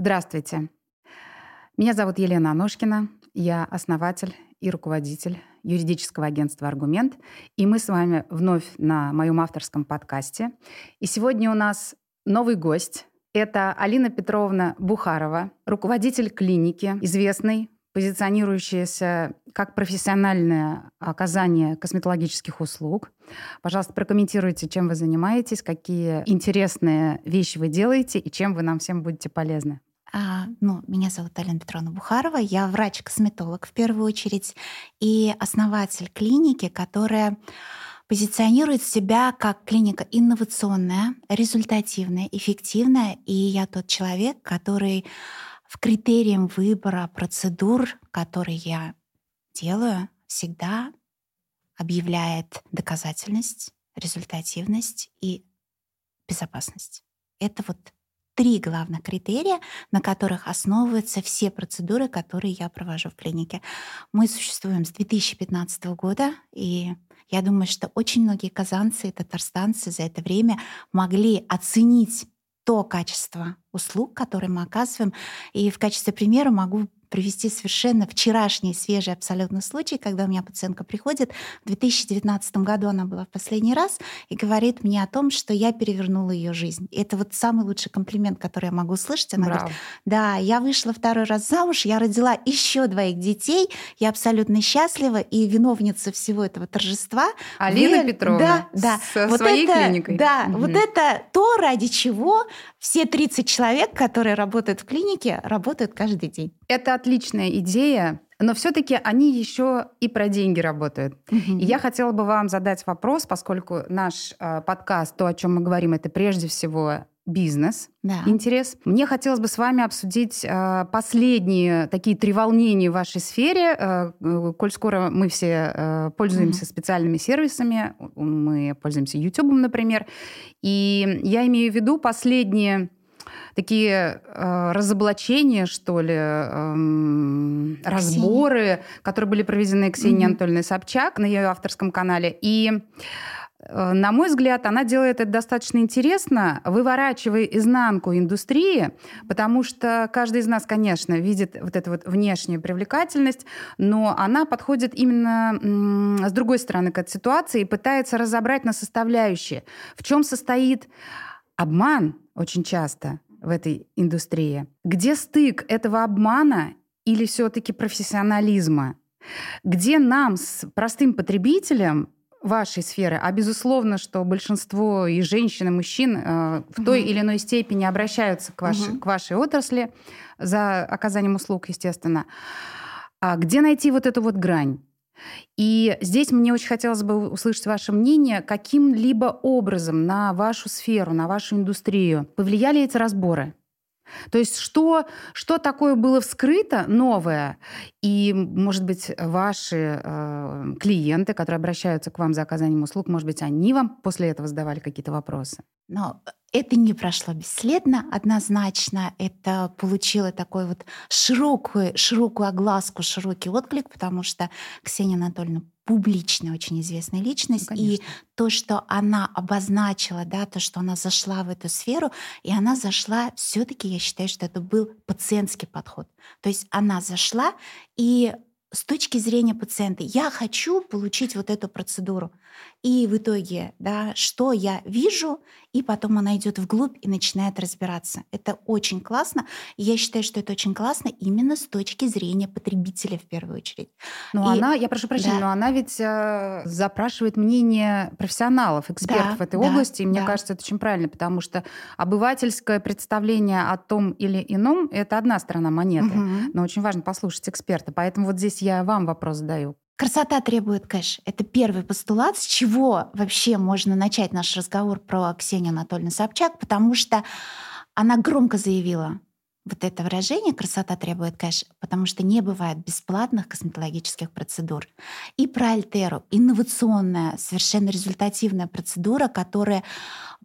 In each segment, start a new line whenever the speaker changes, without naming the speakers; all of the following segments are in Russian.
Здравствуйте. Меня зовут Елена Аношкина. Я основатель и руководитель юридического агентства «Аргумент». И мы с вами вновь на моем авторском подкасте. И сегодня у нас новый гость. Это Алина Петровна Бухарова, руководитель клиники, известной, позиционирующаяся как профессиональное оказание косметологических услуг. Пожалуйста, прокомментируйте, чем вы занимаетесь, какие интересные вещи вы делаете и чем вы нам всем будете полезны.
А, ну, меня зовут Алина Петровна Бухарова, я врач-косметолог в первую очередь и основатель клиники, которая позиционирует себя как клиника инновационная, результативная, эффективная, и я тот человек, который в критериям выбора процедур, которые я делаю, всегда объявляет доказательность, результативность и безопасность. Это вот три главных критерия, на которых основываются все процедуры, которые я провожу в клинике. Мы существуем с 2015 года, и я думаю, что очень многие казанцы и татарстанцы за это время могли оценить то качество услуг, которые мы оказываем. И в качестве примера могу привести совершенно вчерашний, свежий абсолютно случай, когда у меня пациентка приходит. В 2019 году она была в последний раз и говорит мне о том, что я перевернула ее жизнь. И это вот самый лучший комплимент, который я могу услышать. Она Браво. говорит, да, я вышла второй раз замуж, я родила еще двоих детей, я абсолютно счастлива, и виновница всего этого торжества.
Алина вы... Петровна да, да. со вот своей
это,
клиникой.
Да, угу. вот это то, ради чего все 30 человек, которые работают в клинике, работают каждый день.
Это отличная идея, но все-таки они еще и про деньги работают. Mm-hmm. И я хотела бы вам задать вопрос, поскольку наш э, подкаст, то, о чем мы говорим, это прежде всего бизнес, да. интерес. Мне хотелось бы с вами обсудить э, последние такие три волнения в вашей сфере. Э, э коль скоро мы все э, пользуемся mm-hmm. специальными сервисами, мы пользуемся YouTube, например, и я имею в виду последние такие э, разоблачения, что ли, э, разборы, которые были проведены Ксенией mm-hmm. Анатольевной Собчак на ее авторском канале. И э, на мой взгляд, она делает это достаточно интересно, выворачивая изнанку индустрии, потому что каждый из нас, конечно, видит вот эту вот внешнюю привлекательность, но она подходит именно с другой стороны к этой ситуации и пытается разобрать на составляющие, в чем состоит обман очень часто, в этой индустрии. Где стык этого обмана или все-таки профессионализма? Где нам с простым потребителем вашей сферы, а безусловно, что большинство и женщин, и мужчин э, в угу. той или иной степени обращаются к, ваш, угу. к вашей отрасли за оказанием услуг, естественно. А где найти вот эту вот грань? И здесь мне очень хотелось бы услышать ваше мнение, каким-либо образом на вашу сферу, на вашу индустрию повлияли эти разборы? То есть что, что такое было вскрыто новое, и, может быть, ваши э, клиенты, которые обращаются к вам за оказанием услуг, может быть, они вам после этого задавали какие-то вопросы?
Но это не прошло бесследно, однозначно. Это получило такой вот широкую, широкую огласку, широкий отклик, потому что Ксения Анатольевна публичная, очень известная личность. Ну, и то, что она обозначила, да, то, что она зашла в эту сферу, и она зашла, все-таки я считаю, что это был пациентский подход. То есть она зашла и с точки зрения пациента, я хочу получить вот эту процедуру. И в итоге, да, что я вижу, и потом она идет вглубь и начинает разбираться. Это очень классно. И я считаю, что это очень классно именно с точки зрения потребителя в первую очередь.
Но и, она, я прошу прощения, да. но она ведь э, запрашивает мнение профессионалов, экспертов да, в этой да, области. И мне да. кажется, это очень правильно, потому что обывательское представление о том или ином — это одна сторона монеты. Угу. Но очень важно послушать эксперта. Поэтому вот здесь я вам вопрос задаю.
Красота требует кэш. Это первый постулат, с чего вообще можно начать наш разговор про Ксению Анатольевну Собчак, потому что она громко заявила вот это выражение «красота требует кэш», потому что не бывает бесплатных косметологических процедур. И про Альтеру, инновационная, совершенно результативная процедура, которая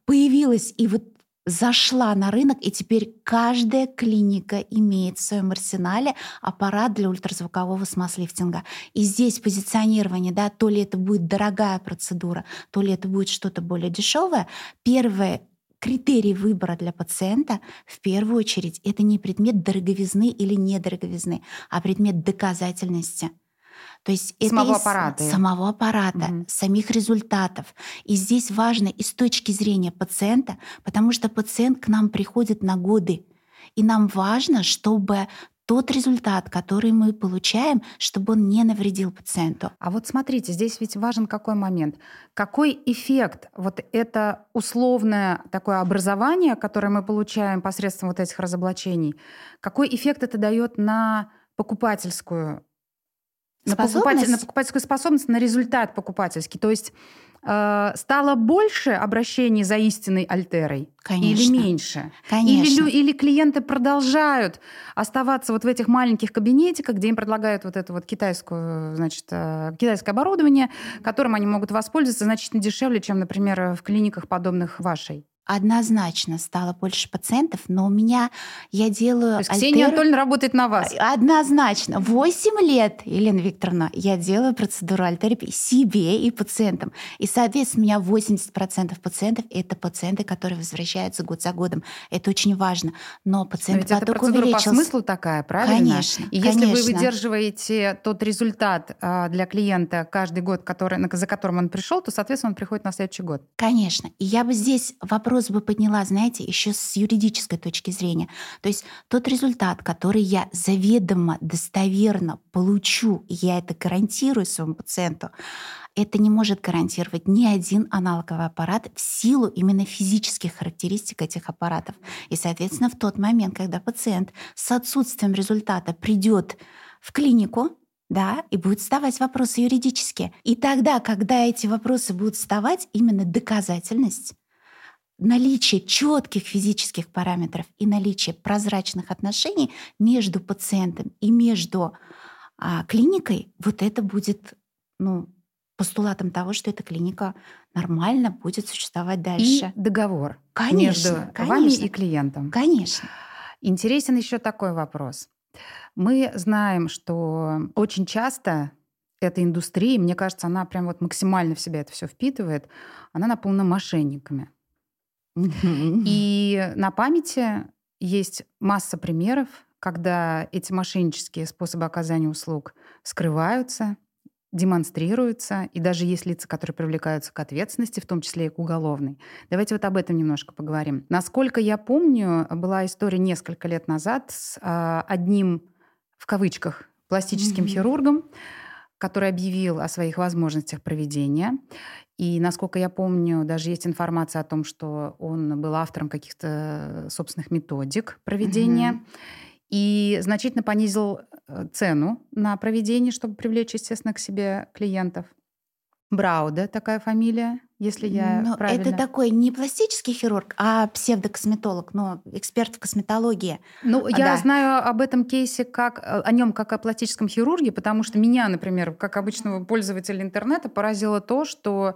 появилась и вот зашла на рынок, и теперь каждая клиника имеет в своем арсенале аппарат для ультразвукового смаз-лифтинга. И здесь позиционирование, да, то ли это будет дорогая процедура, то ли это будет что-то более дешевое. Первое критерий выбора для пациента в первую очередь это не предмет дороговизны или недороговизны, а предмет доказательности. То есть
самого
это
аппарата.
самого аппарата, угу. самих результатов. И здесь важно и с точки зрения пациента, потому что пациент к нам приходит на годы. И нам важно, чтобы тот результат, который мы получаем, чтобы он не навредил пациенту.
А вот смотрите, здесь ведь важен какой момент. Какой эффект вот это условное такое образование, которое мы получаем посредством вот этих разоблачений, какой эффект это дает на покупательскую на, покупатель, на покупательскую способность, на результат покупательский. То есть э, стало больше обращений за истинной альтерой
Конечно.
или меньше?
Конечно.
Или, или клиенты продолжают оставаться вот в этих маленьких кабинетиках, где им предлагают вот это вот китайскую, значит, э, китайское оборудование, которым они могут воспользоваться значительно дешевле, чем, например, в клиниках, подобных вашей?
Однозначно стало больше пациентов, но у меня я делаю... То
есть альтер... Ксения Анатольевна работает на вас?
Однозначно. Восемь лет, Елена Викторовна, я делаю процедуру альтерапии себе и пациентам. И, соответственно, у меня 80% пациентов — это пациенты, которые возвращаются год за годом. Это очень важно. Но пациент
Но ведь эта процедура
увеличился.
по смыслу такая, правильно?
Конечно.
И
конечно.
если вы выдерживаете тот результат а, для клиента каждый год, который, за которым он пришел, то, соответственно, он приходит на следующий год.
Конечно. И я бы здесь вопрос вопрос бы подняла, знаете, еще с юридической точки зрения. То есть тот результат, который я заведомо, достоверно получу, и я это гарантирую своему пациенту, это не может гарантировать ни один аналоговый аппарат в силу именно физических характеристик этих аппаратов. И, соответственно, в тот момент, когда пациент с отсутствием результата придет в клинику, да, и будут вставать вопросы юридические. И тогда, когда эти вопросы будут вставать, именно доказательность наличие четких физических параметров и наличие прозрачных отношений между пациентом и между а, клиникой, вот это будет ну, постулатом того, что эта клиника нормально будет существовать дальше.
И договор
конечно,
между
конечно,
вами и клиентом.
Конечно.
Интересен еще такой вопрос. Мы знаем, что очень часто эта индустрия, мне кажется, она прям вот максимально в себя это все впитывает, она наполнена мошенниками. И на памяти есть масса примеров, когда эти мошеннические способы оказания услуг скрываются, демонстрируются, и даже есть лица, которые привлекаются к ответственности, в том числе и к уголовной. Давайте вот об этом немножко поговорим. Насколько я помню, была история несколько лет назад с а, одним, в кавычках, пластическим mm-hmm. хирургом, который объявил о своих возможностях проведения. И, насколько я помню, даже есть информация о том, что он был автором каких-то собственных методик проведения. Mm-hmm. И значительно понизил э, цену на проведение, чтобы привлечь, естественно, к себе клиентов. Брауда такая фамилия, если я
но
правильно...
Это такой не пластический хирург, а псевдокосметолог, но эксперт в косметологии.
Ну, я да. знаю об этом кейсе как о нем как о пластическом хирурге, потому что меня, например, как обычного пользователя интернета, поразило то, что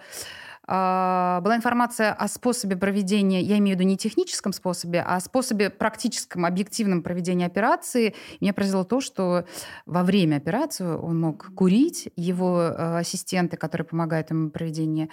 а, была информация о способе проведения, я имею в виду не техническом способе, а способе практическом, объективном проведения операции. Меня поразило то, что во время операции он мог курить, его э, ассистенты, которые помогают ему э,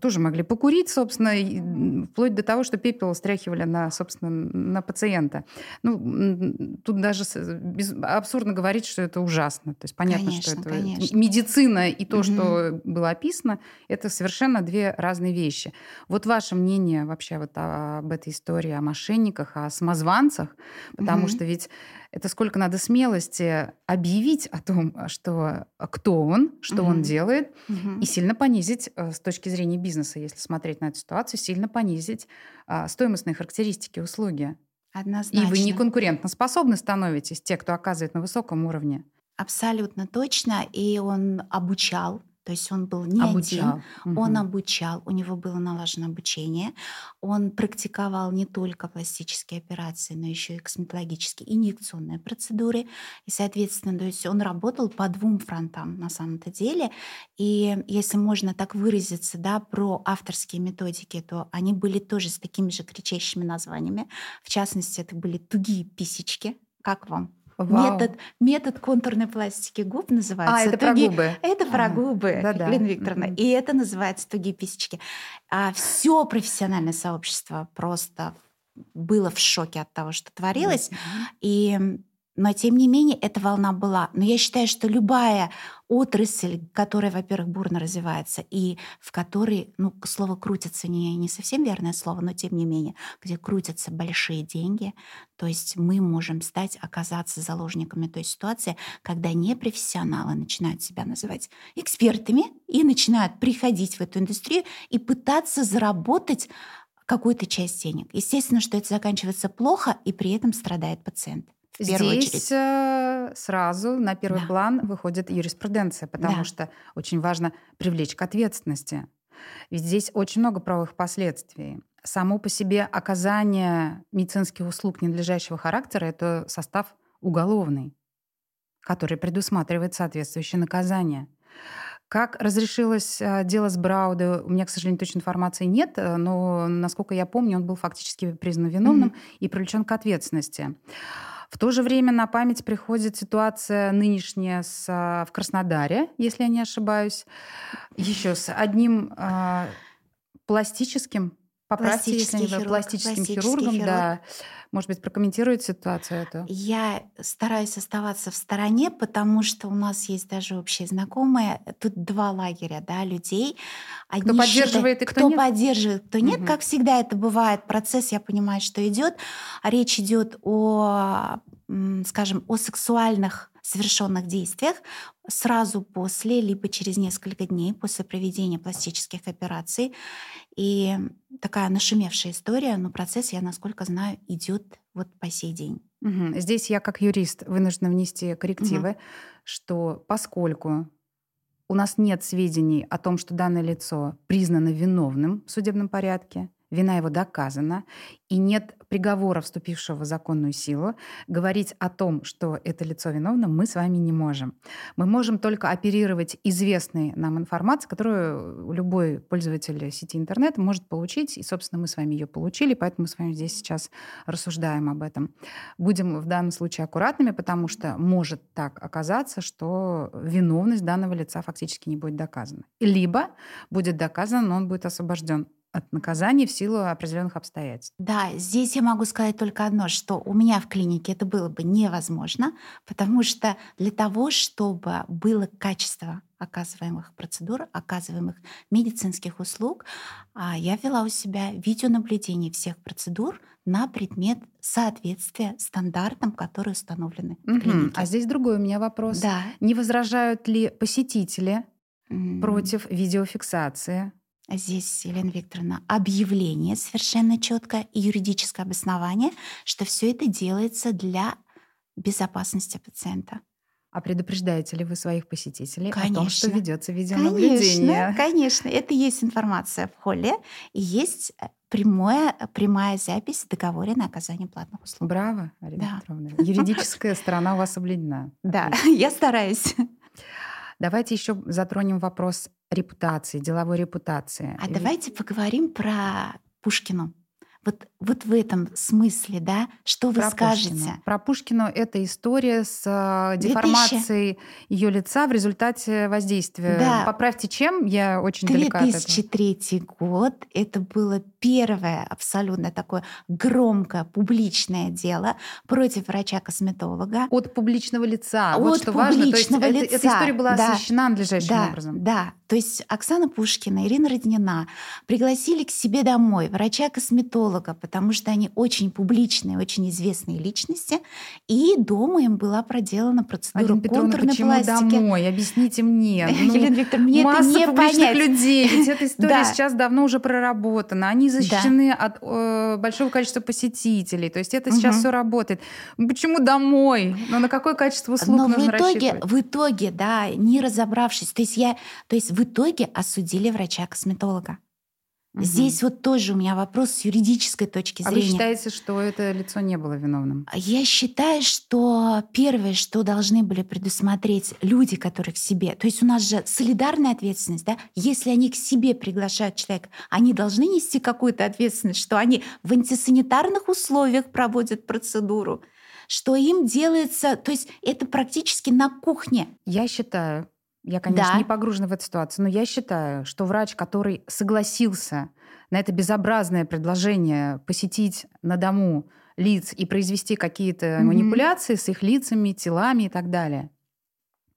тоже могли покурить, собственно, вплоть до того, что пепел стряхивали на, собственно, на пациента. Ну, тут даже без, абсурдно говорить, что это ужасно. То есть понятно,
конечно,
что это
конечно.
медицина и то, угу. что было описано, это совершенно совершенно две разные вещи. Вот ваше мнение вообще вот об этой истории, о мошенниках, о самозванцах, потому угу. что ведь это сколько надо смелости объявить о том, что кто он, что угу. он делает, угу. и сильно понизить э, с точки зрения бизнеса, если смотреть на эту ситуацию, сильно понизить а, стоимостные характеристики услуги.
Однозначно.
И вы не конкурентоспособны становитесь, те, кто оказывает на высоком уровне.
Абсолютно точно. И он обучал то есть он был не
обучал.
один, угу. он обучал, у него было налажено обучение, он практиковал не только пластические операции, но еще и косметологические инъекционные процедуры. И, соответственно, то есть он работал по двум фронтам на самом-то деле. И если можно так выразиться, да, про авторские методики, то они были тоже с такими же кричащими названиями. В частности, это были тугие писечки. Как вам? Метод, метод контурной пластики губ называется.
А, это туги... про губы.
Это а, про губы, да -да. Елена Викторовна. Mm-hmm. И это называется тугие писечки. А все профессиональное сообщество просто было в шоке от того, что творилось. Mm-hmm. И но тем не менее эта волна была. Но я считаю, что любая отрасль, которая, во-первых, бурно развивается, и в которой, ну, слово крутится не, не совсем верное слово, но тем не менее, где крутятся большие деньги, то есть мы можем стать, оказаться заложниками той ситуации, когда непрофессионалы начинают себя называть экспертами и начинают приходить в эту индустрию и пытаться заработать какую-то часть денег. Естественно, что это заканчивается плохо, и при этом страдает пациент в первую
Здесь
очередь.
Э, сразу на первый да. план выходит юриспруденция, потому да. что очень важно привлечь к ответственности. Ведь здесь очень много правовых последствий. Само по себе оказание медицинских услуг ненадлежащего характера — это состав уголовный, который предусматривает соответствующее наказание. Как разрешилось э, дело с Брауда, у меня, к сожалению, точной информации нет, э, но, насколько я помню, он был фактически признан виновным mm-hmm. и привлечен к ответственности. В то же время на память приходит ситуация нынешняя с, а, в Краснодаре, если я не ошибаюсь, еще с одним э, пластическим, поправьте, если не хирург, пластическим хирургом, хирург. да. Может быть, прокомментирует ситуацию эту?
Я стараюсь оставаться в стороне, потому что у нас есть даже общие знакомые. Тут два лагеря да, людей.
Одни кто поддерживает считают, и кто,
кто
нет?
поддерживает, кто нет. Угу. Как всегда это бывает. Процесс, я понимаю, что идет. Речь идет о, скажем, о сексуальных совершенных действиях сразу после, либо через несколько дней после проведения пластических операций. И такая нашумевшая история, но процесс, я насколько знаю, идет вот по сей день.
Угу. Здесь я как юрист вынуждена внести коррективы, угу. что поскольку у нас нет сведений о том, что данное лицо признано виновным в судебном порядке, вина его доказана, и нет приговора, вступившего в законную силу, говорить о том, что это лицо виновно, мы с вами не можем. Мы можем только оперировать известной нам информацией, которую любой пользователь сети интернет может получить, и, собственно, мы с вами ее получили, поэтому мы с вами здесь сейчас рассуждаем об этом. Будем в данном случае аккуратными, потому что может так оказаться, что виновность данного лица фактически не будет доказана. Либо будет доказано, но он будет освобожден от наказания в силу определенных обстоятельств.
Да, здесь я могу сказать только одно, что у меня в клинике это было бы невозможно, потому что для того, чтобы было качество оказываемых процедур, оказываемых медицинских услуг, а, я вела у себя видеонаблюдение всех процедур на предмет соответствия стандартам, которые установлены в клинике.
А здесь другой у меня вопрос.
Да.
Не возражают ли посетители против видеофиксации
здесь, Елена Викторовна, объявление совершенно четко и юридическое обоснование, что все это делается для безопасности пациента.
А предупреждаете ли вы своих посетителей конечно. о том, что ведется видеонаблюдение?
Конечно, конечно. Это есть информация в холле и есть э, прямое, прямая запись в договоре на оказание платных услуг.
Браво, Арина да. Петровна. Юридическая сторона у вас соблюдена.
Да, я стараюсь.
Давайте еще затронем вопрос репутации, деловой репутации.
А Ведь... давайте поговорим про Пушкину. Вот, вот в этом смысле, да, что вы
Про
скажете?
Пушкину. Про Пушкину это история с э, деформацией ее лица в результате воздействия. Да. Поправьте, чем? Я очень
2003 год. Это было первое абсолютно такое громкое публичное дело против врача-косметолога.
От публичного лица.
От
вот что
важно.
То есть
лица.
Эта история была
да.
освещена надлежащим
да.
образом.
Да. То есть Оксана Пушкина, Ирина Роднина пригласили к себе домой врача-косметолога, потому что они очень публичные, очень известные личности, и дома им была проделана процедура Алина контурной
почему
пластики.
домой? Объясните мне.
Ну, Елена Викторовна, мне
масса
это не
публичных
понять.
людей. Ведь эта история
Да.
сейчас давно уже проработана. Они защищены от э, большого количества посетителей. То есть это сейчас
Мгм.
все работает. Почему домой? Ну на какое качество услуг
Но в
нужно
итоге,
рассчитывать?
в итоге, да, не разобравшись, то есть я, то есть в итоге осудили врача-косметолога. Здесь вот тоже у меня вопрос с юридической точки
А вы
зрения.
считаете, что это лицо не было виновным?
Я считаю, что первое, что должны были предусмотреть люди, которые к себе, то есть у нас же солидарная ответственность, да, если они к себе приглашают человека, они должны нести какую-то ответственность, что они в антисанитарных условиях проводят процедуру, что им делается, то есть это практически на кухне.
Я считаю, я, конечно, да. не погружена в эту ситуацию, но я считаю, что врач, который согласился на это безобразное предложение посетить на дому лиц и произвести какие-то mm-hmm. манипуляции с их лицами, телами и так далее,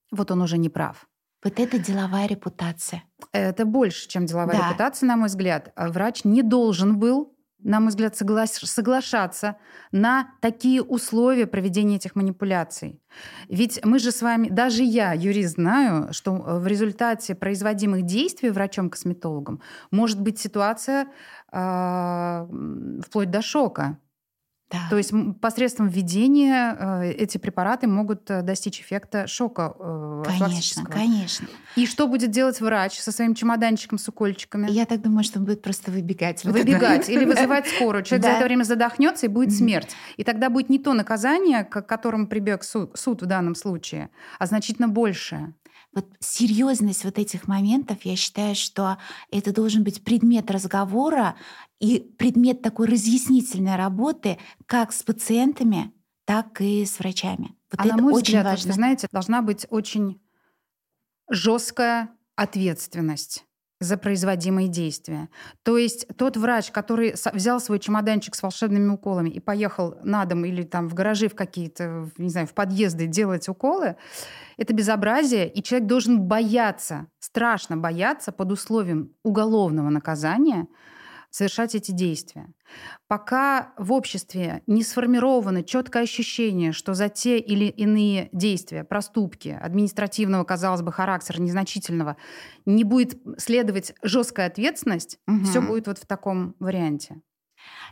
вот он уже не прав.
Вот это деловая репутация.
Это больше, чем деловая да. репутация, на мой взгляд. Врач не должен был на мой взгляд, согла- соглашаться на такие условия проведения этих манипуляций. Ведь мы же с вами, даже я, юрист, знаю, что э, в результате производимых действий врачом-косметологом может быть ситуация э, вплоть до шока. Да. То есть посредством введения э, эти препараты могут э, достичь эффекта шока
э, Конечно, конечно.
И что будет делать врач со своим чемоданчиком с укольчиками?
Я так думаю, что он будет просто выбегать.
Выбегать или вызывать скорую. Человек за это время задохнется и будет смерть. И тогда будет не то наказание, к которому прибег суд, суд в данном случае, а значительно большее
вот серьезность вот этих моментов, я считаю, что это должен быть предмет разговора и предмет такой разъяснительной работы как с пациентами, так и с врачами.
Вот а это на мой очень взгляд, важно. Вы знаете, должна быть очень жесткая ответственность за производимые действия. То есть тот врач, который взял свой чемоданчик с волшебными уколами и поехал на дом или там в гаражи в какие-то, не знаю, в подъезды делать уколы, это безобразие, и человек должен бояться, страшно бояться под условием уголовного наказания совершать эти действия. Пока в обществе не сформировано четкое ощущение, что за те или иные действия, проступки административного, казалось бы, характера, незначительного, не будет следовать жесткая ответственность, угу. все будет вот в таком варианте.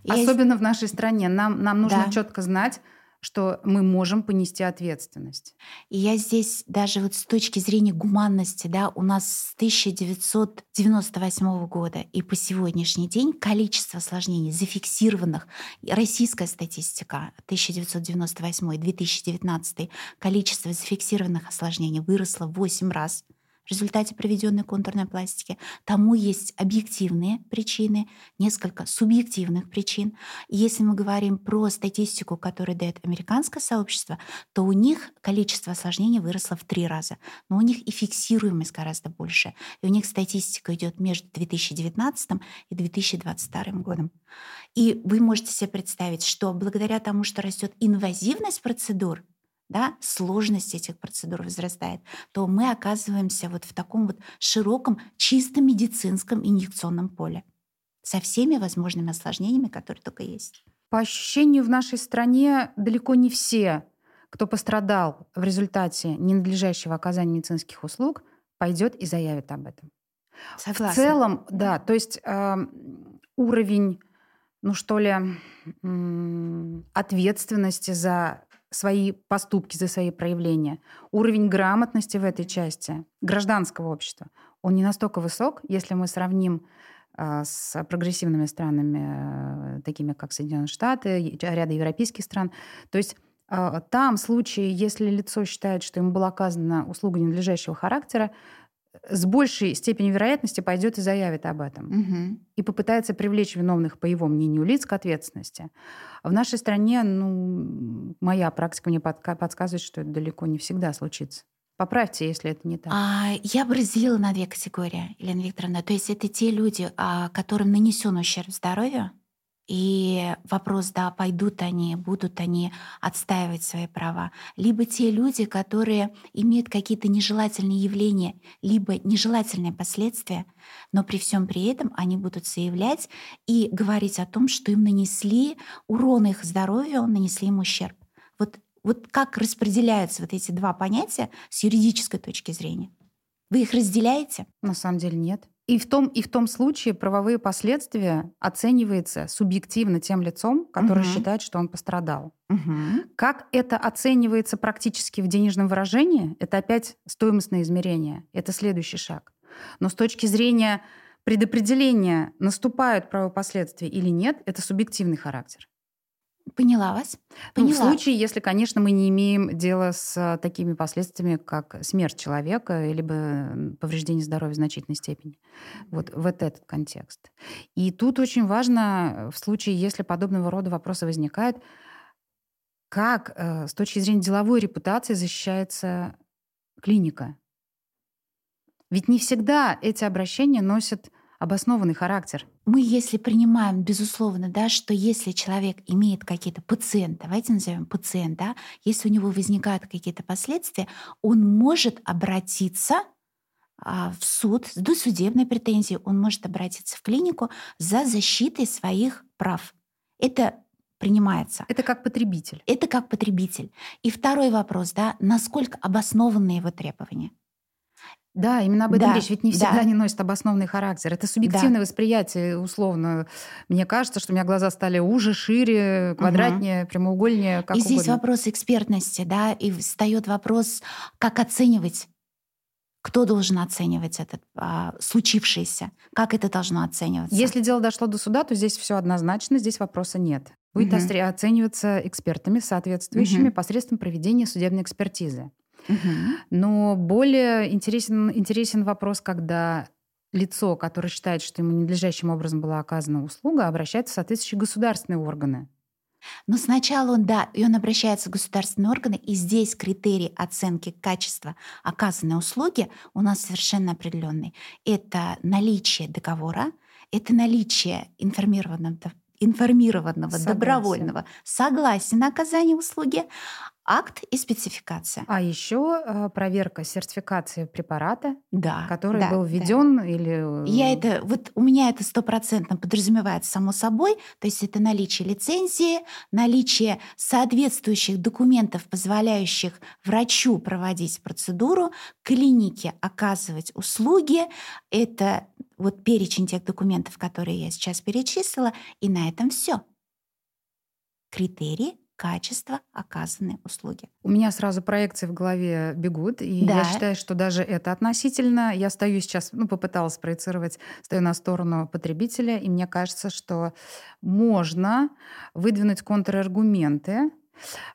Я... Особенно в нашей стране. Нам, нам нужно да. четко знать, что мы можем понести ответственность.
И я здесь даже вот с точки зрения гуманности, да, у нас с 1998 года и по сегодняшний день количество осложнений зафиксированных, российская статистика 1998-2019, количество зафиксированных осложнений выросло в 8 раз – в результате проведенной контурной пластики. Тому есть объективные причины, несколько субъективных причин. Если мы говорим про статистику, которую дает американское сообщество, то у них количество осложнений выросло в три раза. Но у них и фиксируемость гораздо больше. И у них статистика идет между 2019 и 2022 годом. И вы можете себе представить, что благодаря тому, что растет инвазивность процедур, да, сложность этих процедур возрастает, то мы оказываемся вот в таком вот широком, чисто медицинском инъекционном поле со всеми возможными осложнениями, которые только есть.
По ощущению, в нашей стране далеко не все, кто пострадал в результате ненадлежащего оказания медицинских услуг, пойдет и заявит об этом.
Согласна.
В целом, да, то есть э, уровень, ну что ли, э, ответственности за свои поступки, за свои проявления. Уровень грамотности в этой части гражданского общества, он не настолько высок, если мы сравним а, с прогрессивными странами, э, такими как Соединенные Штаты, ряда европейских стран. То есть а, там случаи, если лицо считает, что ему была оказана услуга ненадлежащего характера, с большей степенью вероятности пойдет и заявит об этом.
Угу.
И попытается привлечь виновных, по его мнению, лиц к ответственности. В нашей стране, ну, моя практика мне подсказывает, что это далеко не всегда случится. Поправьте, если это не так.
А, я бы разделила на две категории, Елена Викторовна. То есть это те люди, а, которым нанесен ущерб здоровью, и вопрос, да, пойдут они, будут они отстаивать свои права. Либо те люди, которые имеют какие-то нежелательные явления, либо нежелательные последствия, но при всем при этом они будут заявлять и говорить о том, что им нанесли урон их здоровью, нанесли им ущерб. Вот, вот как распределяются вот эти два понятия с юридической точки зрения? Вы их разделяете?
На самом деле нет. И в том, и в том случае правовые последствия оцениваются субъективно тем лицом, который угу. считает, что он пострадал.
Угу.
Как это оценивается практически в денежном выражении, это опять стоимостное измерение. Это следующий шаг. Но с точки зрения предопределения, наступают правовые последствия или нет, это субъективный характер.
Поняла вас. Поняла.
Ну, в случае, если, конечно, мы не имеем дела с такими последствиями, как смерть человека, либо повреждение здоровья в значительной степени. Вот, вот этот контекст. И тут очень важно, в случае, если подобного рода вопросы возникают, Как э, с точки зрения деловой репутации защищается клиника? Ведь не всегда эти обращения носят обоснованный характер.
Мы, если принимаем, безусловно, да, что если человек имеет какие-то пациенты, давайте назовем пациент, да, если у него возникают какие-то последствия, он может обратиться а, в суд с досудебной претензией, он может обратиться в клинику за защитой своих прав. Это принимается.
Это как потребитель.
Это как потребитель. И второй вопрос, да, насколько обоснованы его требования.
Да, именно об этом да, речь. Ведь не всегда да. они носят обоснованный характер. Это субъективное да. восприятие, условно. Мне кажется, что у меня глаза стали уже, шире, квадратнее, угу. прямоугольнее, как
И
угодно.
здесь вопрос экспертности, да, и встает вопрос, как оценивать кто должен оценивать это а, случившееся? Как это должно оцениваться?
Если дело дошло до суда, то здесь все однозначно, здесь вопроса нет. Будет угу. оцениваться экспертами соответствующими угу. посредством проведения судебной экспертизы. Но более интересен, интересен вопрос, когда лицо, которое считает, что ему ненадлежащим образом была оказана услуга, обращается в соответствующие государственные органы.
Но сначала он, да, и он обращается в государственные органы, и здесь критерий оценки качества оказанной услуги у нас совершенно определенный. Это наличие договора, это наличие информированного информированного, Согласие. добровольного согласия на оказание услуги, акт и спецификация.
А еще э, проверка сертификации препарата,
да,
который
да,
был введен да. или...
Э, Я это, вот у меня это стопроцентно подразумевается само собой, то есть это наличие лицензии, наличие соответствующих документов, позволяющих врачу проводить процедуру, клинике оказывать услуги, это вот перечень тех документов, которые я сейчас перечислила, и на этом все. Критерии качества оказанной услуги.
У меня сразу проекции в голове бегут, и да. я считаю, что даже это относительно. Я стою сейчас, ну, попыталась проецировать, стою на сторону потребителя, и мне кажется, что можно выдвинуть контраргументы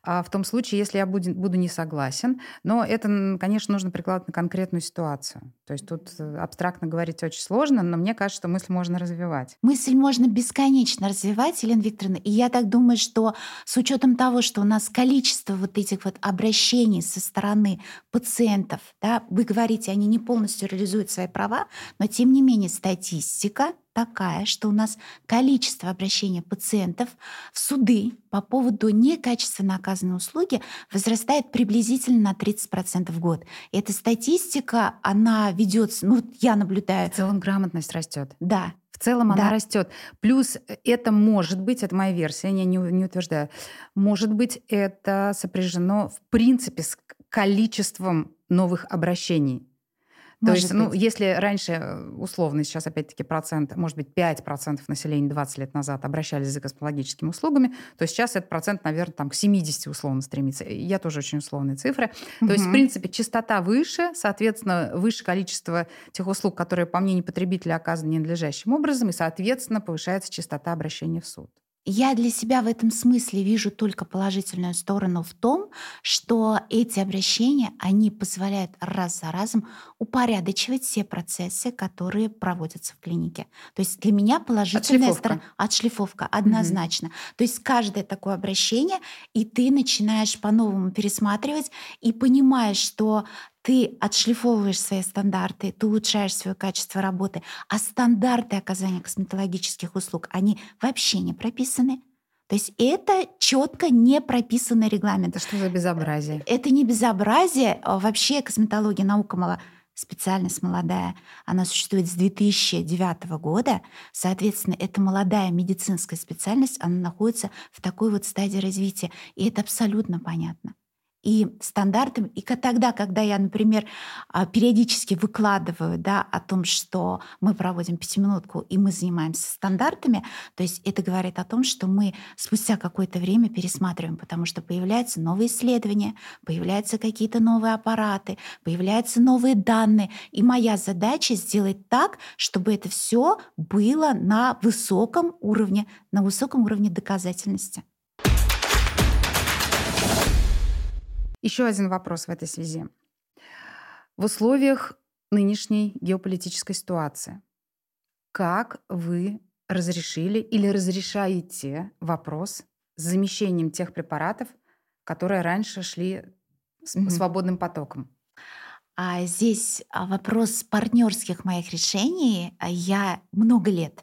в том случае, если я буду, буду не согласен. Но это, конечно, нужно прикладывать на конкретную ситуацию. То есть тут э, абстрактно говорить очень сложно, но мне кажется, что мысль можно развивать.
Мысль можно бесконечно развивать, Елена Викторовна. И я так думаю, что с учетом того, что у нас количество вот этих вот обращений со стороны пациентов, да, вы говорите, они не полностью реализуют свои права, но тем не менее статистика такая, что у нас количество обращений пациентов в суды по поводу некачественно оказанной услуги возрастает приблизительно на 30% в год. И эта статистика, она ведется, ну, я наблюдаю.
В целом грамотность растет.
Да,
в целом да. она растет. Плюс это может быть, это моя версия, я не, не утверждаю, может быть, это сопряжено в принципе с количеством новых обращений. То может есть, ну, быть. ну, если раньше, э, условно, сейчас опять-таки процент, может быть, 5% населения 20 лет назад обращались за косметологическими услугами, то сейчас этот процент, наверное, там к 70 условно стремится. Я тоже очень условные цифры. Угу. То есть, в принципе, частота выше, соответственно, выше количество тех услуг, которые, по мнению потребителя, оказаны ненадлежащим образом, и, соответственно, повышается частота обращения в суд.
Я для себя в этом смысле вижу только положительную сторону в том, что эти обращения, они позволяют раз за разом упорядочивать все процессы, которые проводятся в клинике. То есть для меня положительная сторона отшлифовка однозначно. Угу. То есть каждое такое обращение, и ты начинаешь по-новому пересматривать и понимаешь, что ты отшлифовываешь свои стандарты, ты улучшаешь свое качество работы, а стандарты оказания косметологических услуг, они вообще не прописаны. То есть это четко не прописанный регламент.
Это что за безобразие?
Это не безобразие. А вообще косметология наука мало специальность молодая, она существует с 2009 года. Соответственно, эта молодая медицинская специальность, она находится в такой вот стадии развития. И это абсолютно понятно и стандартами. И тогда, когда я, например, а, периодически выкладываю да, о том, что мы проводим пятиминутку и мы занимаемся стандартами, то есть это говорит о том, что мы спустя какое-то время пересматриваем, потому что появляются новые исследования, появляются какие-то новые аппараты, появляются новые данные. И моя задача сделать так, чтобы это все было на высоком уровне, на высоком уровне доказательности.
Еще один вопрос в этой связи. В условиях нынешней геополитической ситуации, как вы разрешили или разрешаете вопрос с замещением тех препаратов, которые раньше шли mm-hmm. свободным потоком?
А здесь а, вопрос партнерских моих решений. А я много лет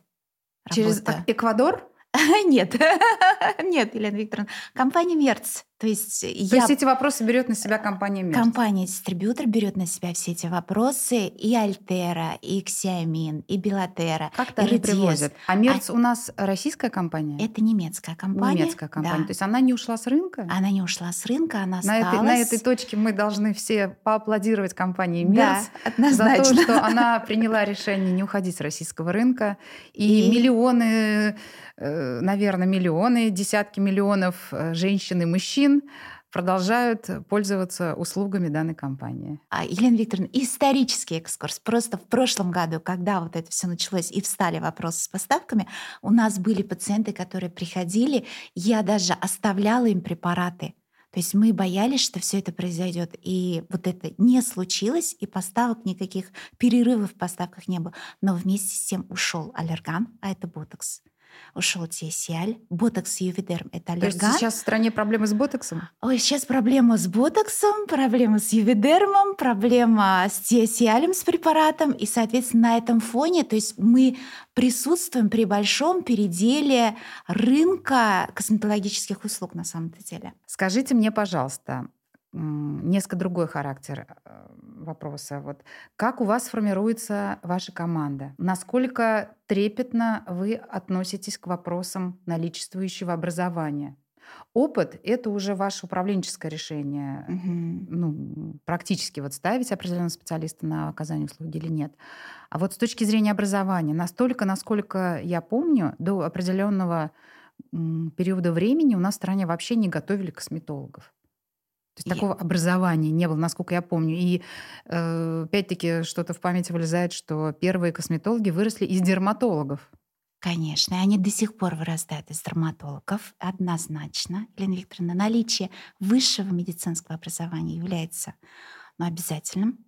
Через работаю. Эквадор?
Нет, нет, Елена Викторовна. Компания Мерц то есть,
То я... есть эти вопросы берет на себя компания Мерс?
Компания-дистрибьютор берет на себя все эти вопросы. И Альтера, и Xiaomin, и Белатера.
Как-то они привозят. А Мерц а... у нас российская компания?
Это немецкая компания.
Немецкая компания. Да. То есть она не ушла с рынка?
Она не ушла с рынка, она
на
осталась.
Этой, на этой точке мы должны все поаплодировать компании Мерц
да,
за то, что она приняла решение не уходить с российского рынка. И, и... миллионы, наверное, миллионы, десятки миллионов э, женщин и мужчин продолжают пользоваться услугами данной компании.
А, Елена Викторовна, исторический экскурс. Просто в прошлом году, когда вот это все началось и встали вопросы с поставками, у нас были пациенты, которые приходили, я даже оставляла им препараты. То есть мы боялись, что все это произойдет. И вот это не случилось, и поставок никаких перерывов в поставках не было. Но вместе с тем ушел аллерган, а это ботокс ушел TSL, ботокс ювидерм — это аллерган.
То есть сейчас в стране проблемы с ботоксом?
Ой, сейчас проблема с ботоксом, проблема с ювидермом, проблема с TSL, с препаратом, и, соответственно, на этом фоне, то есть мы присутствуем при большом переделе рынка косметологических услуг на самом-то деле.
Скажите мне, пожалуйста, несколько другой характер э, вопроса. Вот как у вас формируется ваша команда? Насколько трепетно вы относитесь к вопросам наличествующего образования? Опыт — это уже ваше управленческое решение. Угу. Ну, практически вот ставить определенного специалиста на оказание услуги или нет. А вот с точки зрения образования, настолько, насколько я помню, до определенного периода времени у нас в стране вообще не готовили косметологов. Есть и... такого образования не было, насколько я помню. И э, опять-таки что-то в памяти вылезает, что первые косметологи выросли из дерматологов.
Конечно, они до сих пор вырастают из дерматологов, однозначно. Елена Викторовна, наличие высшего медицинского образования является ну, обязательным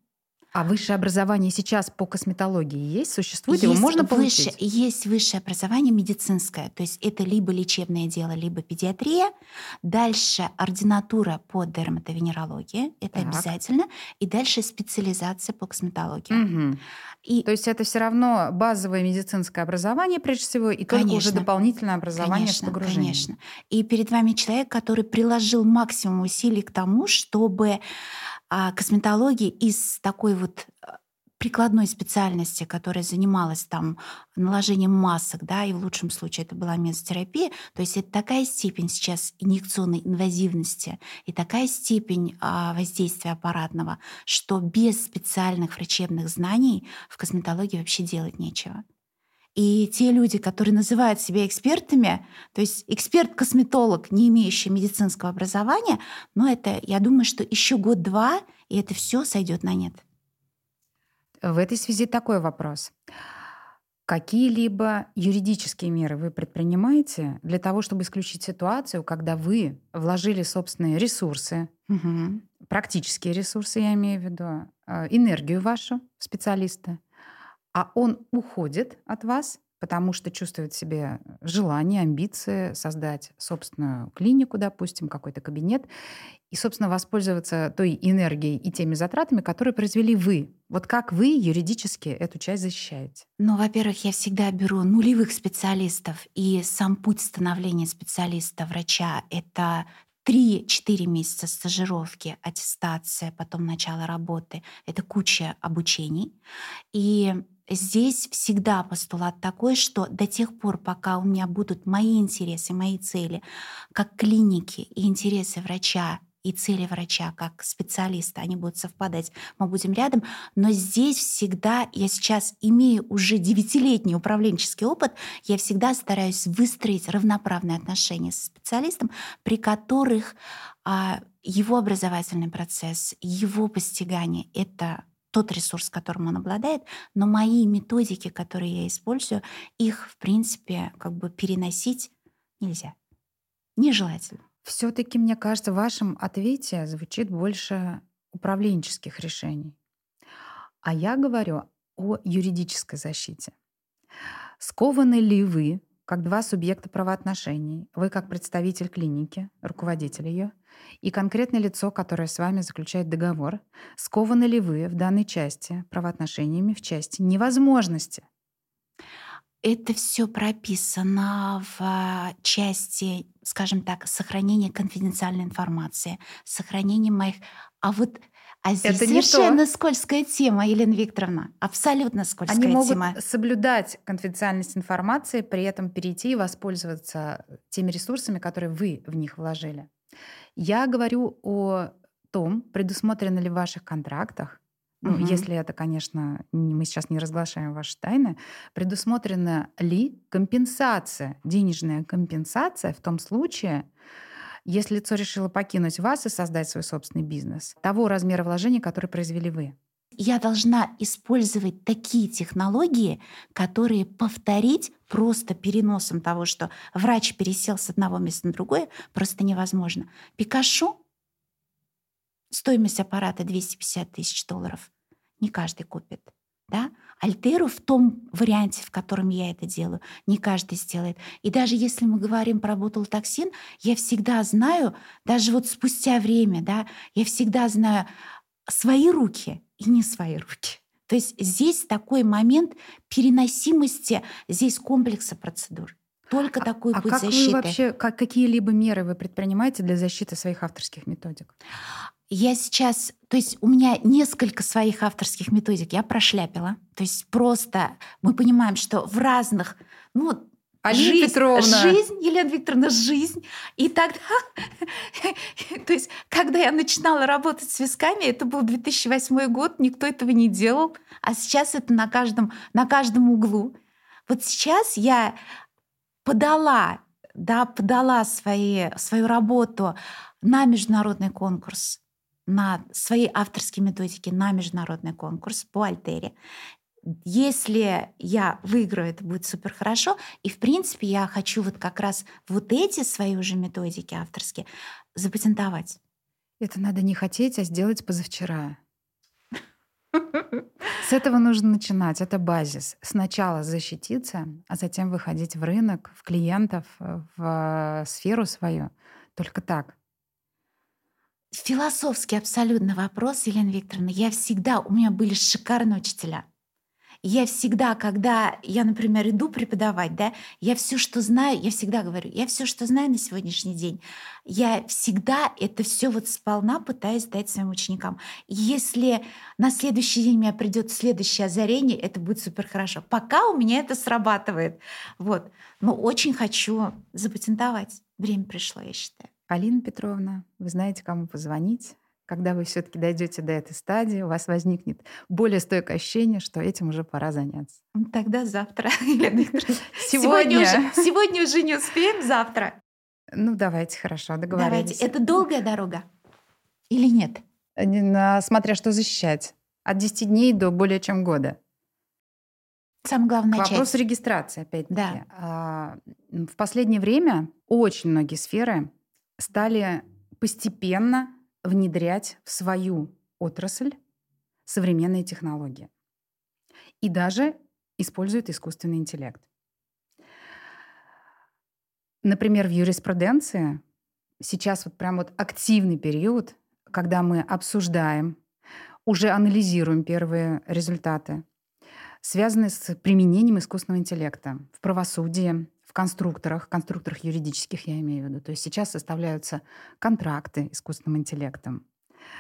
а высшее образование сейчас по косметологии есть? Существует? Есть Его можно получить?
Выше, есть высшее образование медицинское. То есть это либо лечебное дело, либо педиатрия. Дальше ординатура по дерматовенерологии. Это так. обязательно. И дальше специализация по косметологии.
Угу. И... То есть это все равно базовое медицинское образование, прежде всего, и конечно, только уже дополнительное образование
конечно,
с погружением.
Конечно. И перед вами человек, который приложил максимум усилий к тому, чтобы косметологии из такой вот а, прикладной специальности, которая занималась там наложением масок, да, и в лучшем случае это была мезотерапия, то есть это такая степень сейчас инъекционной инвазивности и такая степень а, воздействия аппаратного, что без специальных врачебных знаний в косметологии вообще делать нечего. И те люди, которые называют себя экспертами, то есть эксперт-косметолог, не имеющий медицинского образования, но это, я думаю, что еще год-два, и это все сойдет на нет.
В этой связи такой вопрос. Какие-либо юридические меры вы предпринимаете для того, чтобы исключить ситуацию, когда вы вложили собственные ресурсы, угу. практические ресурсы, я имею в виду, э, энергию вашу специалиста, а он уходит от вас, потому что чувствует в себе желание, амбиции создать собственную клинику, допустим, какой-то кабинет, и, собственно, воспользоваться той энергией и теми затратами, которые произвели вы. Вот как вы юридически эту часть защищаете?
Ну, во-первых, я всегда беру нулевых специалистов, и сам путь становления специалиста, врача — это 3-4 месяца стажировки, аттестация, потом начало работы. Это куча обучений. И здесь всегда постулат такой, что до тех пор, пока у меня будут мои интересы, мои цели, как клиники и интересы врача и цели врача как специалиста, они будут совпадать, мы будем рядом. Но здесь всегда, я сейчас имею уже девятилетний управленческий опыт, я всегда стараюсь выстроить равноправные отношения со специалистом, при которых а, его образовательный процесс, его постигание — это тот ресурс, которым он обладает, но мои методики, которые я использую, их, в принципе, как бы переносить нельзя. Нежелательно.
Все-таки, мне кажется, в вашем ответе звучит больше управленческих решений. А я говорю о юридической защите. Скованы ли вы как два субъекта правоотношений. Вы как представитель клиники, руководитель ее, и конкретное лицо, которое с вами заключает договор, скованы ли вы в данной части правоотношениями в части невозможности
это все прописано в а, части, скажем так, сохранения конфиденциальной информации, сохранения моих... А вот а здесь это совершенно скользкая тема, Елена Викторовна. Абсолютно скользкая
Они могут
тема.
соблюдать конфиденциальность информации, при этом перейти и воспользоваться теми ресурсами, которые вы в них вложили. Я говорю о том, предусмотрено ли в ваших контрактах ну, угу. если это, конечно, мы сейчас не разглашаем ваши тайны, предусмотрена ли компенсация, денежная компенсация в том случае, если лицо решило покинуть вас и создать свой собственный бизнес, того размера вложений, который произвели вы?
Я должна использовать такие технологии, которые повторить просто переносом того, что врач пересел с одного места на другое, просто невозможно. Пикашу Стоимость аппарата 250 тысяч долларов. Не каждый купит. Да? Альтеру в том варианте, в котором я это делаю, не каждый сделает. И даже если мы говорим про ботулотоксин, я всегда знаю, даже вот спустя время, да, я всегда знаю свои руки и не свои руки. То есть здесь такой момент переносимости, здесь комплекса процедур. Только а, такой
а
путь
как
защиты.
Вы вообще, как, какие-либо меры вы предпринимаете для защиты своих авторских методик?
Я сейчас, то есть у меня несколько своих авторских методик я прошляпила. То есть просто мы понимаем, что в разных, ну,
Алина жизнь, Петровна.
жизнь, Елена Викторовна, жизнь. И тогда, то есть, когда я начинала работать с висками, это был 2008 год, никто этого не делал, а сейчас это на каждом, на каждом углу. Вот сейчас я подала, да, подала свои, свою работу на международный конкурс на свои авторские методики на международный конкурс по Альтере. Если я выиграю, это будет супер хорошо. И, в принципе, я хочу вот как раз вот эти свои уже методики авторские запатентовать.
Это надо не хотеть, а сделать позавчера. С этого нужно начинать. Это базис. Сначала защититься, а затем выходить в рынок, в клиентов, в сферу свою. Только так.
Философский абсолютно вопрос, Елена Викторовна. Я всегда, у меня были шикарные учителя. Я всегда, когда я, например, иду преподавать, да, я все, что знаю, я всегда говорю, я все, что знаю на сегодняшний день, я всегда это все вот сполна пытаюсь дать своим ученикам. Если на следующий день у меня придет следующее озарение, это будет супер хорошо. Пока у меня это срабатывает. Вот. Но очень хочу запатентовать. Время пришло, я считаю.
Алина Петровна, вы знаете, кому позвонить. Когда вы все-таки дойдете до этой стадии, у вас возникнет более стойкое ощущение, что этим уже пора заняться.
Тогда завтра, Елена Сегодня. Сегодня уже, сегодня уже не успеем, завтра.
Ну, давайте, хорошо, договорились. Давайте.
Это долгая дорога или нет?
Смотря что защищать. От 10 дней до более чем года.
Самая главная
Вопрос часть. регистрации, опять-таки. Да. А, в последнее время очень многие сферы стали постепенно внедрять в свою отрасль современные технологии. И даже используют искусственный интеллект. Например, в юриспруденции сейчас вот прям вот активный период, когда мы обсуждаем, уже анализируем первые результаты, связанные с применением искусственного интеллекта в правосудии, конструкторах, конструкторах юридических я имею в виду. То есть сейчас составляются контракты искусственным интеллектом.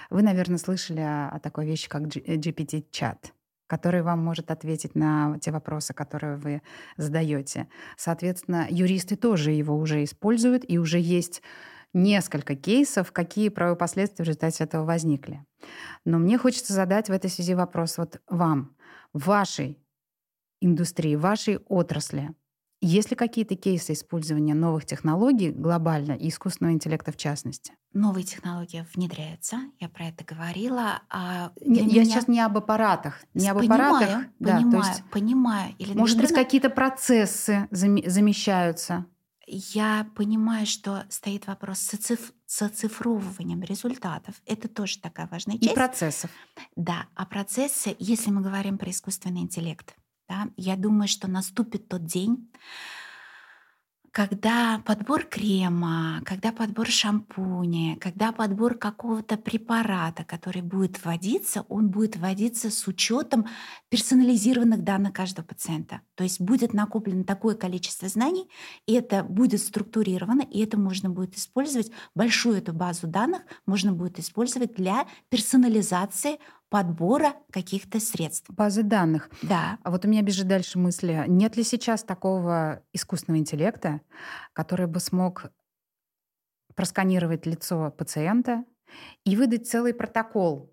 Вы, наверное, слышали о, такой вещи, как GPT-чат который вам может ответить на те вопросы, которые вы задаете. Соответственно, юристы тоже его уже используют, и уже есть несколько кейсов, какие правовые последствия в результате этого возникли. Но мне хочется задать в этой связи вопрос вот вам, вашей индустрии, вашей отрасли. Есть ли какие-то кейсы использования новых технологий глобально и искусственного интеллекта в частности?
Новые технологии внедряются, я про это говорила.
А я, меня... я сейчас не об аппаратах, не об понимаю, аппаратах.
Понимаю, да, то есть, понимаю.
Или, может быть, какие-то процессы замещаются?
Я понимаю, что стоит вопрос с, оциф... с оцифровыванием результатов. Это тоже такая важная часть.
И процессов.
Да, а процессы, если мы говорим про искусственный интеллект, да, я думаю, что наступит тот день, когда подбор крема, когда подбор шампуня, когда подбор какого-то препарата, который будет вводиться, он будет вводиться с учетом персонализированных данных каждого пациента. То есть будет накоплено такое количество знаний, и это будет структурировано, и это можно будет использовать, большую эту базу данных можно будет использовать для персонализации подбора каких-то средств.
Базы данных.
Да.
А вот у меня бежит дальше мысли. Нет ли сейчас такого искусственного интеллекта, который бы смог просканировать лицо пациента и выдать целый протокол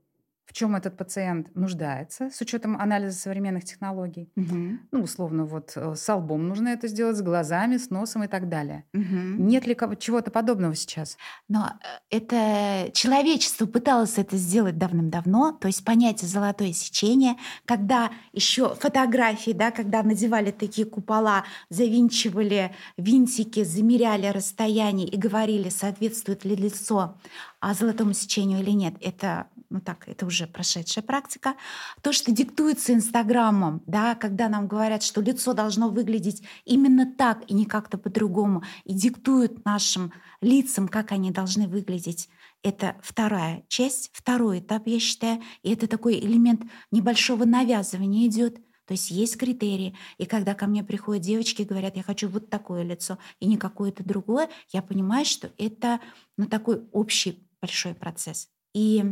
в чем этот пациент нуждается с учетом анализа современных технологий. Угу. Ну, условно, вот э, с лбом нужно это сделать, с глазами, с носом и так далее. Угу. Нет ли чего-то подобного сейчас?
Но э, это человечество пыталось это сделать давным-давно, то есть понятие золотое сечение, когда еще фотографии, да, когда надевали такие купола, завинчивали винтики, замеряли расстояние и говорили, соответствует ли лицо а золотому сечению или нет, это, ну так, это уже прошедшая практика. То, что диктуется Инстаграмом, да, когда нам говорят, что лицо должно выглядеть именно так и не как-то по-другому, и диктуют нашим лицам, как они должны выглядеть, это вторая часть, второй этап, я считаю, и это такой элемент небольшого навязывания идет. То есть есть критерии. И когда ко мне приходят девочки и говорят, я хочу вот такое лицо и не какое-то другое, я понимаю, что это ну, такой общий большой процесс. И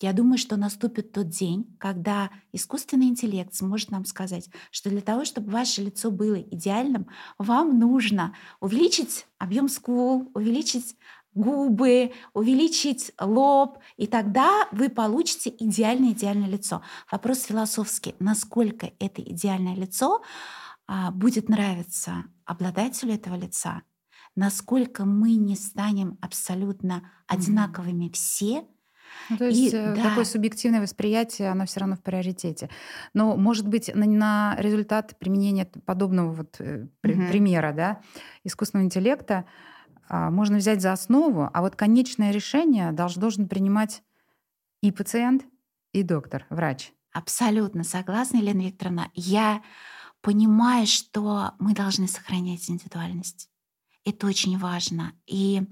я думаю, что наступит тот день, когда искусственный интеллект сможет нам сказать, что для того, чтобы ваше лицо было идеальным, вам нужно увеличить объем скул, увеличить губы, увеличить лоб, и тогда вы получите идеальное-идеальное лицо. Вопрос философский, насколько это идеальное лицо а, будет нравиться обладателю этого лица, насколько мы не станем абсолютно одинаковыми все,
ну, то есть и, э, да. такое субъективное восприятие, оно все равно в приоритете. Но, может быть, на, на результат применения подобного вот угу. примера, да, искусственного интеллекта а, можно взять за основу, а вот конечное решение должен, должен принимать и пациент, и доктор, врач.
Абсолютно согласна, Елена Викторовна. Я понимаю, что мы должны сохранять индивидуальность. Это очень важно. И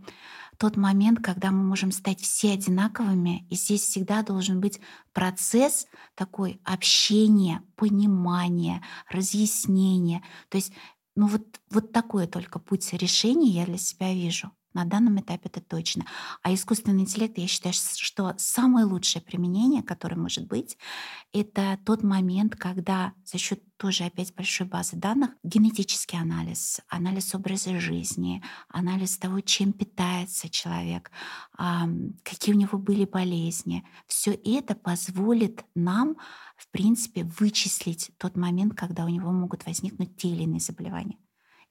тот момент, когда мы можем стать все одинаковыми, и здесь всегда должен быть процесс такой общения, понимания, разъяснения. То есть ну вот, вот такой только путь решения я для себя вижу. На данном этапе это точно. А искусственный интеллект, я считаю, что самое лучшее применение, которое может быть, это тот момент, когда за счет тоже опять большой базы данных генетический анализ, анализ образа жизни, анализ того, чем питается человек, какие у него были болезни. Все это позволит нам, в принципе, вычислить тот момент, когда у него могут возникнуть те или иные заболевания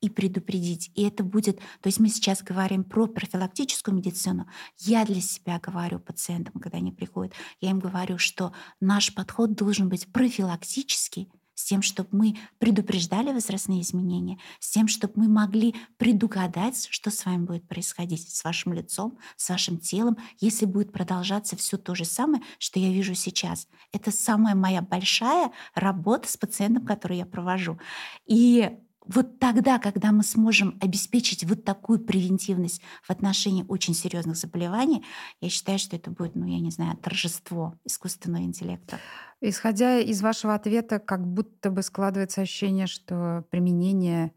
и предупредить. И это будет, то есть мы сейчас говорим про профилактическую медицину. Я для себя говорю пациентам, когда они приходят, я им говорю, что наш подход должен быть профилактический, с тем, чтобы мы предупреждали возрастные изменения, с тем, чтобы мы могли предугадать, что с вами будет происходить с вашим лицом, с вашим телом, если будет продолжаться все то же самое, что я вижу сейчас. Это самая моя большая работа с пациентом, которую я провожу. И вот тогда, когда мы сможем обеспечить вот такую превентивность в отношении очень серьезных заболеваний, я считаю, что это будет, ну, я не знаю, торжество искусственного интеллекта.
Исходя из вашего ответа, как будто бы складывается ощущение, что применение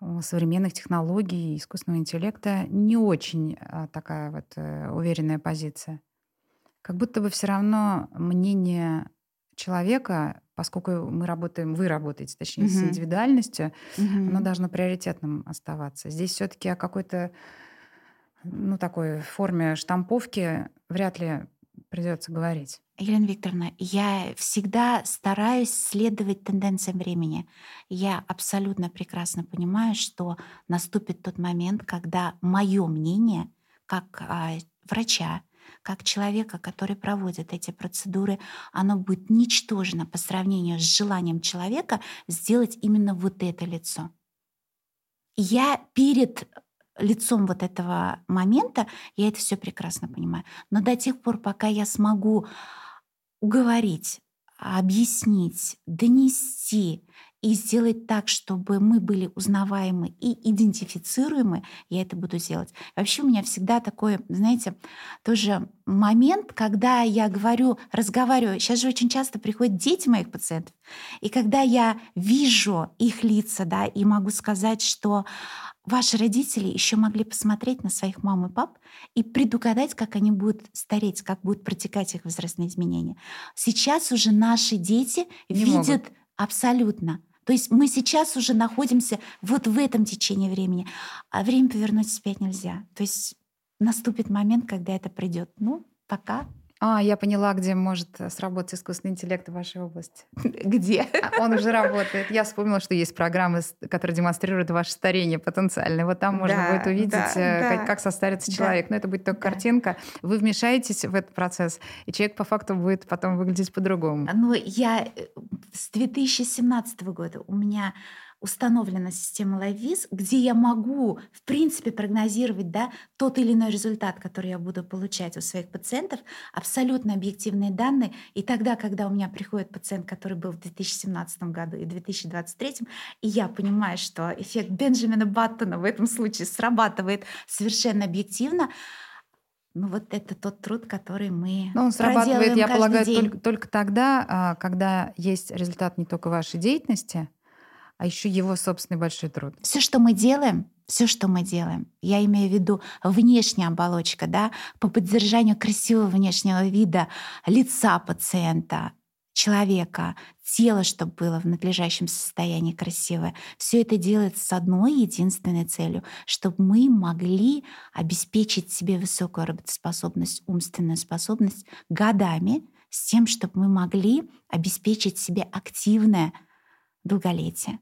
э, современных технологий искусственного интеллекта не очень а, такая вот э, уверенная позиция. Как будто бы все равно мнение человека поскольку мы работаем, вы работаете, точнее, угу. с индивидуальностью, угу. оно должно приоритетным оставаться. Здесь все-таки о какой-то, ну, такой форме штамповки вряд ли придется говорить.
Елена Викторовна, я всегда стараюсь следовать тенденциям времени. Я абсолютно прекрасно понимаю, что наступит тот момент, когда мое мнение как а, врача, как человека, который проводит эти процедуры, оно будет ничтожно по сравнению с желанием человека сделать именно вот это лицо. Я перед лицом вот этого момента, я это все прекрасно понимаю. Но до тех пор, пока я смогу уговорить, объяснить, донести и сделать так, чтобы мы были узнаваемы и идентифицируемы, я это буду делать. Вообще у меня всегда такой, знаете, тоже момент, когда я говорю, разговариваю. Сейчас же очень часто приходят дети моих пациентов, и когда я вижу их лица, да, и могу сказать, что ваши родители еще могли посмотреть на своих мам и пап и предугадать, как они будут стареть, как будут протекать их возрастные изменения. Сейчас уже наши дети Не видят могут. абсолютно. То есть мы сейчас уже находимся вот в этом течении времени, а время повернуть вспять нельзя. То есть наступит момент, когда это придет. Ну, пока
а, я поняла, где может э, сработать искусственный интеллект в вашей области.
Где?
А, он уже работает. Я вспомнила, что есть программы, которые демонстрируют ваше старение потенциальное. Вот там можно да, будет увидеть, да, э, как, да. как состарится человек. Но это будет только картинка. Вы вмешаетесь в этот процесс, и человек по факту будет потом выглядеть по-другому.
Ну, я э, с 2017 года у меня установлена система LiveViz, где я могу, в принципе, прогнозировать да, тот или иной результат, который я буду получать у своих пациентов, абсолютно объективные данные. И тогда, когда у меня приходит пациент, который был в 2017 году и 2023, и я понимаю, что эффект Бенджамина Баттона в этом случае срабатывает совершенно объективно, ну вот это тот труд, который мы
Но он срабатывает, я полагаю, день. Только, только тогда, а, когда есть результат не только вашей деятельности, а еще его собственный большой труд.
Все, что мы делаем, все, что мы делаем, я имею в виду внешняя оболочка, да, по поддержанию красивого внешнего вида лица пациента, человека, тело, чтобы было в надлежащем состоянии красивое. Все это делается с одной единственной целью, чтобы мы могли обеспечить себе высокую работоспособность, умственную способность годами, с тем, чтобы мы могли обеспечить себе активное долголетие.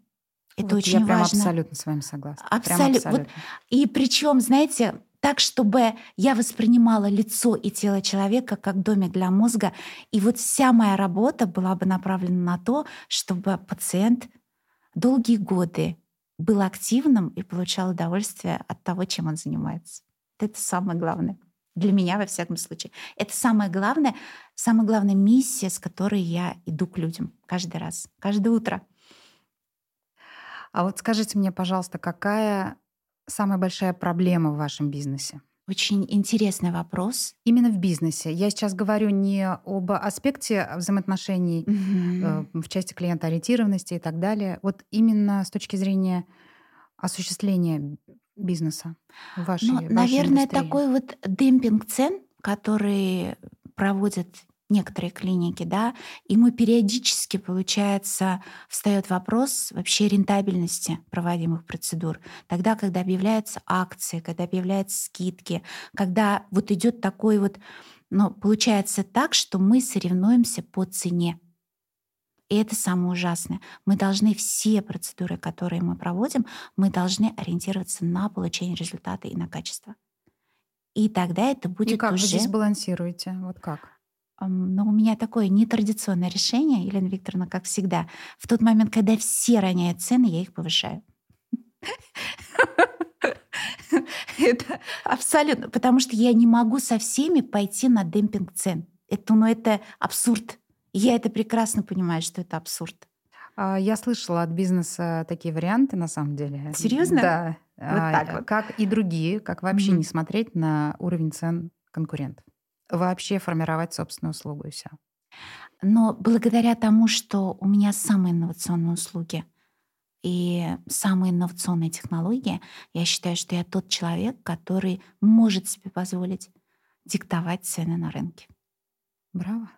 Это вот очень
я
прям
абсолютно с вами согласна.
Абсолютно. абсолютно. Вот, и причем, знаете, так, чтобы я воспринимала лицо и тело человека как домик для мозга. И вот вся моя работа была бы направлена на то, чтобы пациент долгие годы был активным и получал удовольствие от того, чем он занимается. Это самое главное. Для меня, во всяком случае. Это самое главное, самая главная миссия, с которой я иду к людям каждый раз, каждое утро.
А вот скажите мне, пожалуйста, какая самая большая проблема в вашем бизнесе?
Очень интересный вопрос.
Именно в бизнесе. Я сейчас говорю не об аспекте взаимоотношений угу. в части клиентоориентированности и так далее. Вот именно с точки зрения осуществления бизнеса вашей, ну,
вашей Наверное, индустрии. такой вот демпинг цен, который проводят некоторые клиники, да, и мы периодически, получается, встает вопрос вообще рентабельности проводимых процедур. Тогда, когда объявляются акции, когда объявляются скидки, когда вот идет такой вот, ну, получается так, что мы соревнуемся по цене. И это самое ужасное. Мы должны все процедуры, которые мы проводим, мы должны ориентироваться на получение результата и на качество. И тогда это будет
и как
уже...
вы здесь балансируете? Вот как?
Но у меня такое нетрадиционное решение, Елена Викторовна, как всегда. В тот момент, когда все роняют цены, я их повышаю. Это абсолютно, потому что я не могу со всеми пойти на демпинг цен. Это, ну, это абсурд. Я это прекрасно понимаю, что это абсурд.
А, я слышала от бизнеса такие варианты, на самом деле.
Серьезно?
Да.
Вот а, так вот.
Как и другие, как вообще mm-hmm. не смотреть на уровень цен конкурентов вообще формировать собственную услугу и все.
Но благодаря тому, что у меня самые инновационные услуги и самые инновационные технологии, я считаю, что я тот человек, который может себе позволить диктовать цены на рынке.
Браво.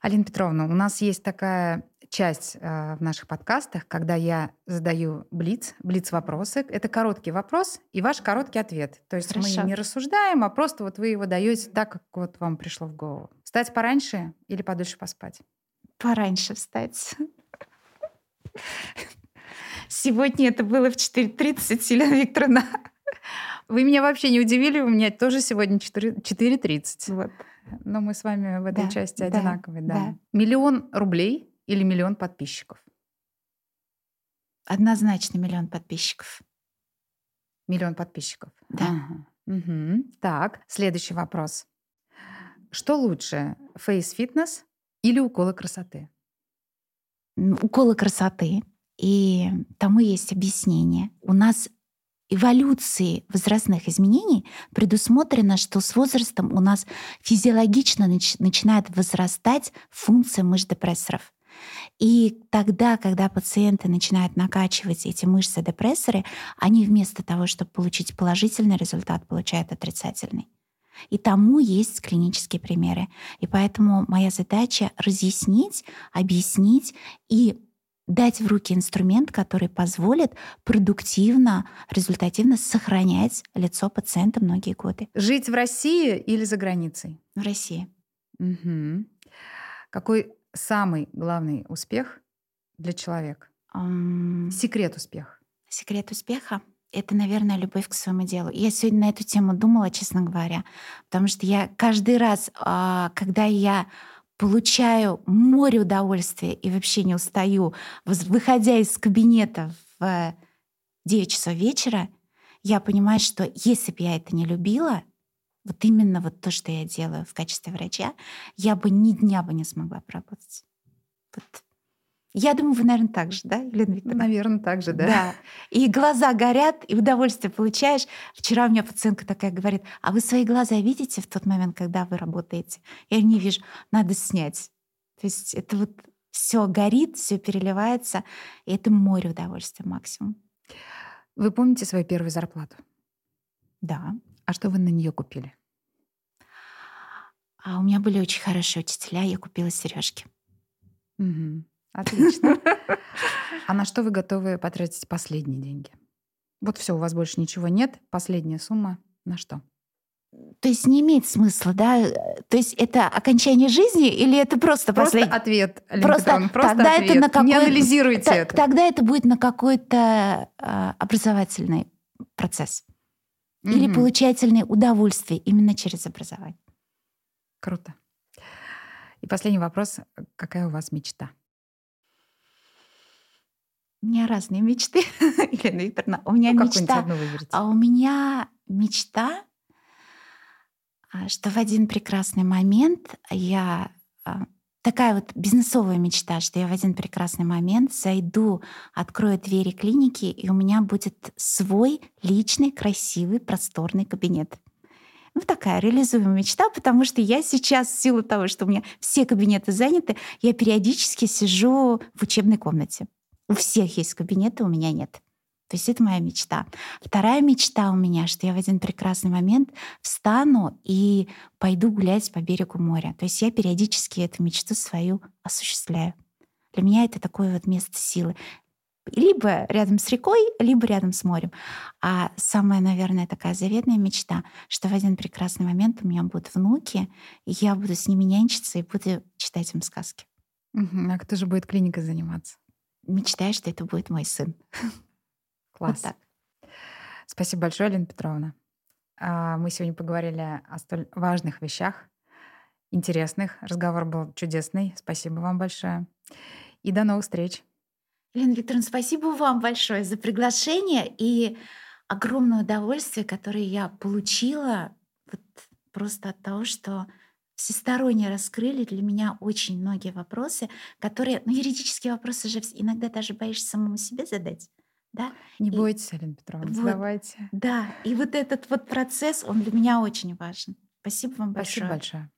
Алина Петровна, у нас есть такая часть э, в наших подкастах, когда я задаю блиц, блиц-вопросы. Это короткий вопрос и ваш короткий ответ. То есть Хорошо. мы не рассуждаем, а просто вот вы его даете так, как вот вам пришло в голову. Встать пораньше или подольше поспать?
Пораньше встать. Сегодня это было в 4.30, Елена Викторовна.
Вы меня вообще не удивили, у меня тоже сегодня 4.30. Вот. Но мы с вами в этой да, части одинаковые. Да, да. Миллион рублей или миллион подписчиков?
Однозначно миллион подписчиков.
Миллион подписчиков.
Да. Ага.
Угу. Так, следующий вопрос. Что лучше, фейс-фитнес или уколы красоты?
Уколы красоты. И тому есть объяснение. У нас эволюции возрастных изменений предусмотрено, что с возрастом у нас физиологично нач- начинает возрастать функция мышц-депрессоров. И тогда, когда пациенты начинают накачивать эти мышцы-депрессоры, они вместо того, чтобы получить положительный результат, получают отрицательный. И тому есть клинические примеры. И поэтому моя задача разъяснить, объяснить и дать в руки инструмент, который позволит продуктивно, результативно сохранять лицо пациента многие годы.
Жить в России или за границей?
В России.
Угу. Какой самый главный успех для человека? Um... Секрет успеха.
Секрет успеха это, наверное, любовь к своему делу. Я сегодня на эту тему думала, честно говоря, потому что я каждый раз, а, когда я получаю море удовольствия и вообще не устаю, выходя из кабинета в 9 часов вечера, я понимаю, что если бы я это не любила, вот именно вот то, что я делаю в качестве врача, я бы ни дня бы не смогла поработать. Вот я думаю, вы, наверное, так же, да, Елена Викторовна?
Наверное, так же, да.
Да. И глаза горят, и удовольствие получаешь. Вчера у меня пациентка такая говорит, а вы свои глаза видите в тот момент, когда вы работаете? Я не вижу, надо снять. То есть это вот все горит, все переливается, и это море удовольствия максимум.
Вы помните свою первую зарплату?
Да.
А что вы на нее купили?
А у меня были очень хорошие учителя, я купила сережки.
Угу. Отлично. А на что вы готовы потратить последние деньги? Вот все, у вас больше ничего нет. Последняя сумма на что?
То есть не имеет смысла, да? То есть это окончание жизни или это просто,
просто
послед...
ответ,
просто, просто тогда ответ. Это на какой...
Не анализируйте Т- это.
Тогда это будет на какой-то э, образовательный процесс. Mm-hmm. Или получательное удовольствие именно через образование.
Круто. И последний вопрос. Какая у вас мечта?
У меня разные мечты, Елена Викторовна. У меня ну, мечта. А у меня мечта, а, что в один прекрасный момент я а, такая вот бизнесовая мечта, что я в один прекрасный момент зайду, открою двери клиники, и у меня будет свой личный, красивый, просторный кабинет. Ну, такая реализуемая мечта, потому что я сейчас, в силу того, что у меня все кабинеты заняты, я периодически сижу в учебной комнате. У всех есть кабинеты, у меня нет. То есть это моя мечта. Вторая мечта у меня, что я в один прекрасный момент встану и пойду гулять по берегу моря. То есть я периодически эту мечту свою осуществляю. Для меня это такое вот место силы. Либо рядом с рекой, либо рядом с морем. А самая, наверное, такая заветная мечта, что в один прекрасный момент у меня будут внуки, и я буду с ними нянчиться и буду читать им сказки.
А кто же будет клиникой заниматься?
мечтаю, что это будет мой сын.
Класс. Вот так. Спасибо большое, Лена Петровна. А, мы сегодня поговорили о столь важных вещах, интересных. Разговор был чудесный. Спасибо вам большое. И до новых встреч.
Лена Викторовна, спасибо вам большое за приглашение и огромное удовольствие, которое я получила вот просто от того, что всесторонне раскрыли для меня очень многие вопросы, которые, ну, юридические вопросы же иногда даже боишься самому себе задать. Да?
Не и, бойтесь, Алина Петровна, вот, задавайте.
Да, и вот этот вот процесс, он для меня очень важен. Спасибо вам большое.
Спасибо большое.